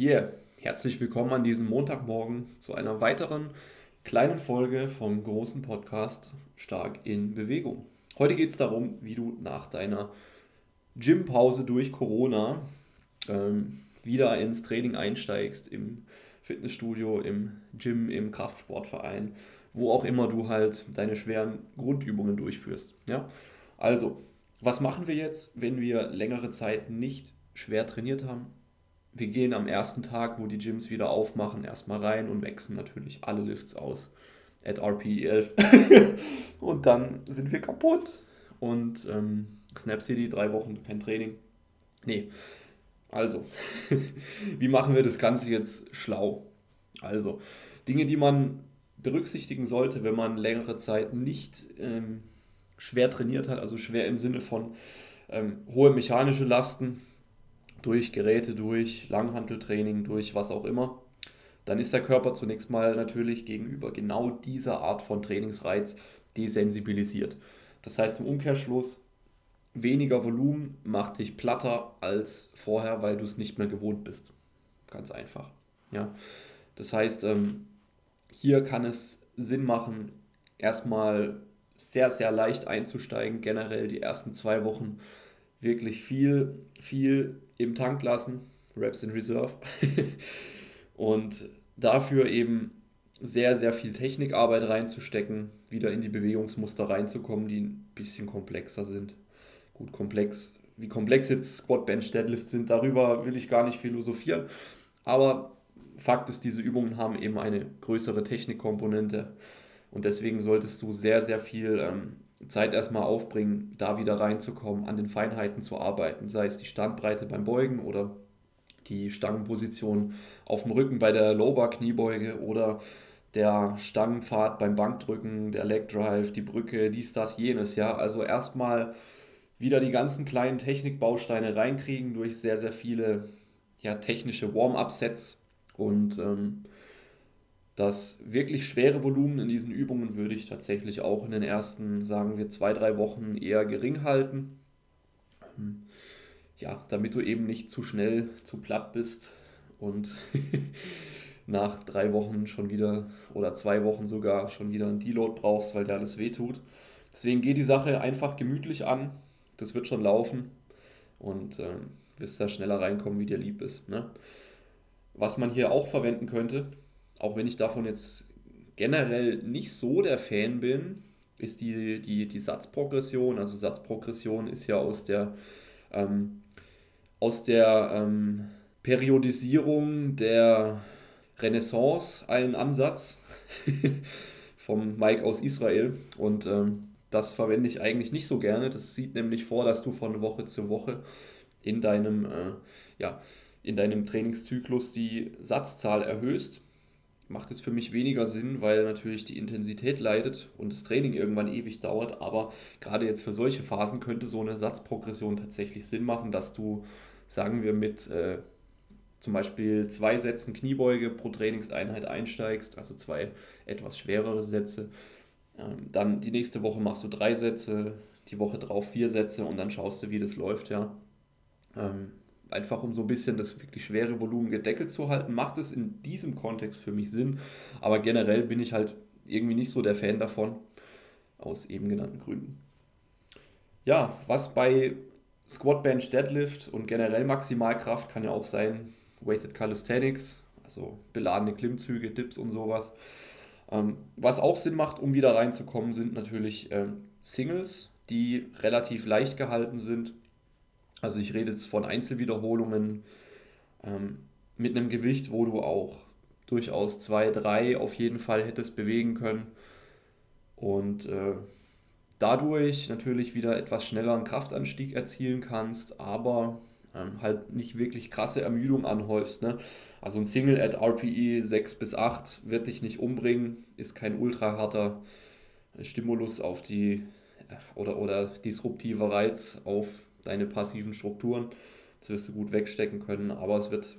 Yeah, herzlich willkommen an diesem Montagmorgen zu einer weiteren kleinen Folge vom großen Podcast Stark in Bewegung. Heute geht es darum, wie du nach deiner Gympause durch Corona ähm, wieder ins Training einsteigst, im Fitnessstudio, im Gym, im Kraftsportverein, wo auch immer du halt deine schweren Grundübungen durchführst. Ja? Also, was machen wir jetzt, wenn wir längere Zeit nicht schwer trainiert haben? Wir gehen am ersten Tag, wo die Gyms wieder aufmachen, erstmal rein und wechseln natürlich alle Lifts aus. At RPE 11. und dann sind wir kaputt. Und ähm, Snap City, drei Wochen kein Training. Nee, also, wie machen wir das Ganze jetzt schlau? Also, Dinge, die man berücksichtigen sollte, wenn man längere Zeit nicht ähm, schwer trainiert hat, also schwer im Sinne von ähm, hohe mechanische Lasten durch Geräte, durch Langhanteltraining, durch was auch immer, dann ist der Körper zunächst mal natürlich gegenüber genau dieser Art von Trainingsreiz desensibilisiert. Das heißt im Umkehrschluss, weniger Volumen macht dich platter als vorher, weil du es nicht mehr gewohnt bist. Ganz einfach. Ja. Das heißt, ähm, hier kann es Sinn machen, erstmal sehr, sehr leicht einzusteigen. Generell die ersten zwei Wochen wirklich viel, viel im Tank lassen. Reps in Reserve. Und dafür eben sehr, sehr viel Technikarbeit reinzustecken, wieder in die Bewegungsmuster reinzukommen, die ein bisschen komplexer sind gut komplex. Wie komplex jetzt Squat, Bench, Deadlift sind, darüber will ich gar nicht philosophieren. Aber Fakt ist, diese Übungen haben eben eine größere Technikkomponente und deswegen solltest du sehr, sehr viel ähm, Zeit erstmal aufbringen, da wieder reinzukommen, an den Feinheiten zu arbeiten, sei es die Standbreite beim Beugen oder die Stangenposition auf dem Rücken bei der Lower-Kniebeuge oder der Stangenpfad beim Bankdrücken, der Leg Drive, die Brücke, dies, das, jenes. Ja, also erstmal wieder die ganzen kleinen Technikbausteine reinkriegen durch sehr, sehr viele ja, technische Warm-up-Sets und ähm, das wirklich schwere Volumen in diesen Übungen würde ich tatsächlich auch in den ersten, sagen wir, zwei, drei Wochen eher gering halten. Hm. Ja, damit du eben nicht zu schnell zu platt bist und nach drei Wochen schon wieder oder zwei Wochen sogar schon wieder einen Deload brauchst, weil dir alles wehtut. Deswegen geh die Sache einfach gemütlich an, das wird schon laufen und ähm, wirst da schneller reinkommen, wie dir lieb ist. Ne? Was man hier auch verwenden könnte, auch wenn ich davon jetzt generell nicht so der Fan bin, ist die, die, die Satzprogression. Also Satzprogression ist ja aus der, ähm, aus der ähm, Periodisierung der Renaissance ein Ansatz vom Mike aus Israel. Und ähm, das verwende ich eigentlich nicht so gerne. Das sieht nämlich vor, dass du von Woche zu Woche in deinem, äh, ja, in deinem Trainingszyklus die Satzzahl erhöhst. Macht es für mich weniger Sinn, weil natürlich die Intensität leidet und das Training irgendwann ewig dauert. Aber gerade jetzt für solche Phasen könnte so eine Satzprogression tatsächlich Sinn machen, dass du, sagen wir, mit äh, zum Beispiel zwei Sätzen Kniebeuge pro Trainingseinheit einsteigst, also zwei etwas schwerere Sätze ähm, dann die nächste Woche machst du drei Sätze, die Woche drauf vier Sätze und dann schaust du, wie das läuft, ja. Ähm, einfach um so ein bisschen das wirklich schwere Volumen gedeckelt zu halten, macht es in diesem Kontext für mich Sinn. Aber generell bin ich halt irgendwie nicht so der Fan davon, aus eben genannten Gründen. Ja, was bei Squat, Bench, Deadlift und generell Maximalkraft kann ja auch sein Weighted Calisthenics, also beladene Klimmzüge, Dips und sowas. Ähm, was auch Sinn macht, um wieder reinzukommen, sind natürlich ähm, Singles, die relativ leicht gehalten sind. Also ich rede jetzt von Einzelwiederholungen ähm, mit einem Gewicht, wo du auch durchaus zwei, drei auf jeden Fall hättest bewegen können. Und äh, dadurch natürlich wieder etwas schneller einen Kraftanstieg erzielen kannst, aber ähm, halt nicht wirklich krasse Ermüdung anhäufst. Ne? Also ein Single at RPE 6 bis 8 wird dich nicht umbringen, ist kein ultra harter Stimulus auf die oder, oder disruptiver Reiz auf deine passiven Strukturen. Das wirst du gut wegstecken können, aber es wird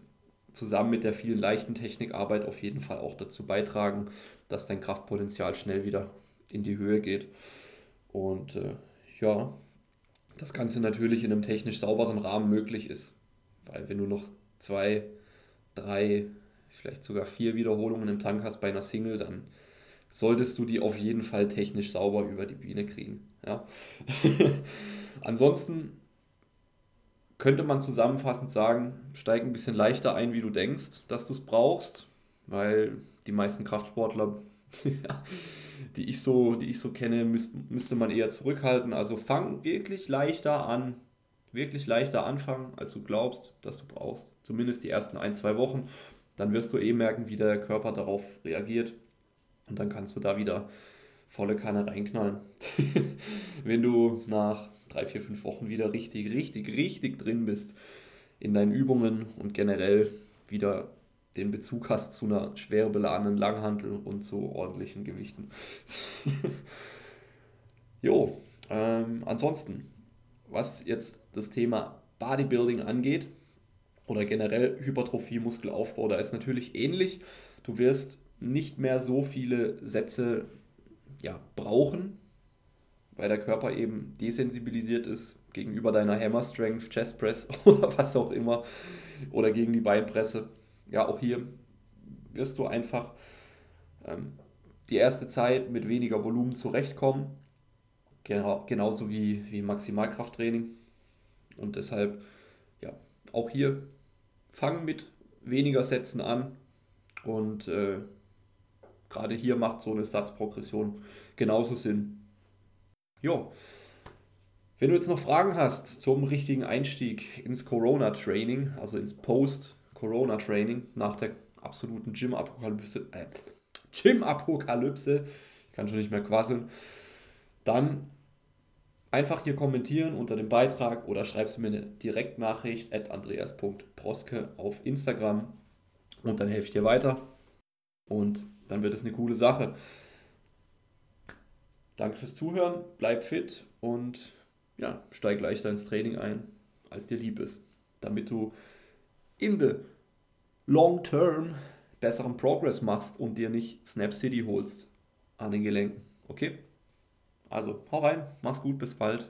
zusammen mit der vielen leichten Technikarbeit auf jeden Fall auch dazu beitragen, dass dein Kraftpotenzial schnell wieder in die Höhe geht. Und äh, ja, das Ganze natürlich in einem technisch sauberen Rahmen möglich ist. Weil wenn du noch zwei drei, vielleicht sogar vier Wiederholungen im Tank hast bei einer Single, dann solltest du die auf jeden Fall technisch sauber über die Biene kriegen. Ja? Ansonsten könnte man zusammenfassend sagen, steig ein bisschen leichter ein, wie du denkst, dass du es brauchst, weil die meisten Kraftsportler, die, ich so, die ich so kenne, müsste man eher zurückhalten. Also fang wirklich leichter an, wirklich leichter anfangen, als du glaubst, dass du brauchst. Zumindest die ersten ein, zwei Wochen. Dann wirst du eh merken, wie der Körper darauf reagiert. Und dann kannst du da wieder volle Kanne reinknallen. Wenn du nach drei, vier, fünf Wochen wieder richtig, richtig, richtig drin bist in deinen Übungen und generell wieder den Bezug hast zu einer schwer beladenen Langhantel und zu ordentlichen Gewichten. jo, ähm, ansonsten, was jetzt das Thema Bodybuilding angeht oder generell Hypertrophie, Muskelaufbau, da ist natürlich ähnlich. Du wirst nicht mehr so viele Sätze ja, brauchen, weil der Körper eben desensibilisiert ist gegenüber deiner Hammer Strength, Chest Press oder was auch immer oder gegen die Beinpresse. Ja, auch hier wirst du einfach ähm, die erste Zeit mit weniger Volumen zurechtkommen, genau, genauso wie, wie Maximalkrafttraining. Und deshalb, ja, auch hier fang mit weniger Sätzen an und äh, gerade hier macht so eine Satzprogression genauso Sinn. Jo. Wenn du jetzt noch Fragen hast zum richtigen Einstieg ins Corona-Training, also ins Post-Corona-Training nach der absoluten Gym-Apokalypse, äh, Gym-Apokalypse, ich kann schon nicht mehr quasseln, dann einfach hier kommentieren unter dem Beitrag oder schreibst mir eine Direktnachricht at andreas.proske auf Instagram und dann helfe ich dir weiter und dann wird es eine coole Sache. Danke fürs Zuhören, bleib fit und ja, steig leichter ins Training ein, als dir lieb ist, damit du in the long term besseren Progress machst und dir nicht Snap City holst an den Gelenken. Okay? Also, hau rein, mach's gut, bis bald.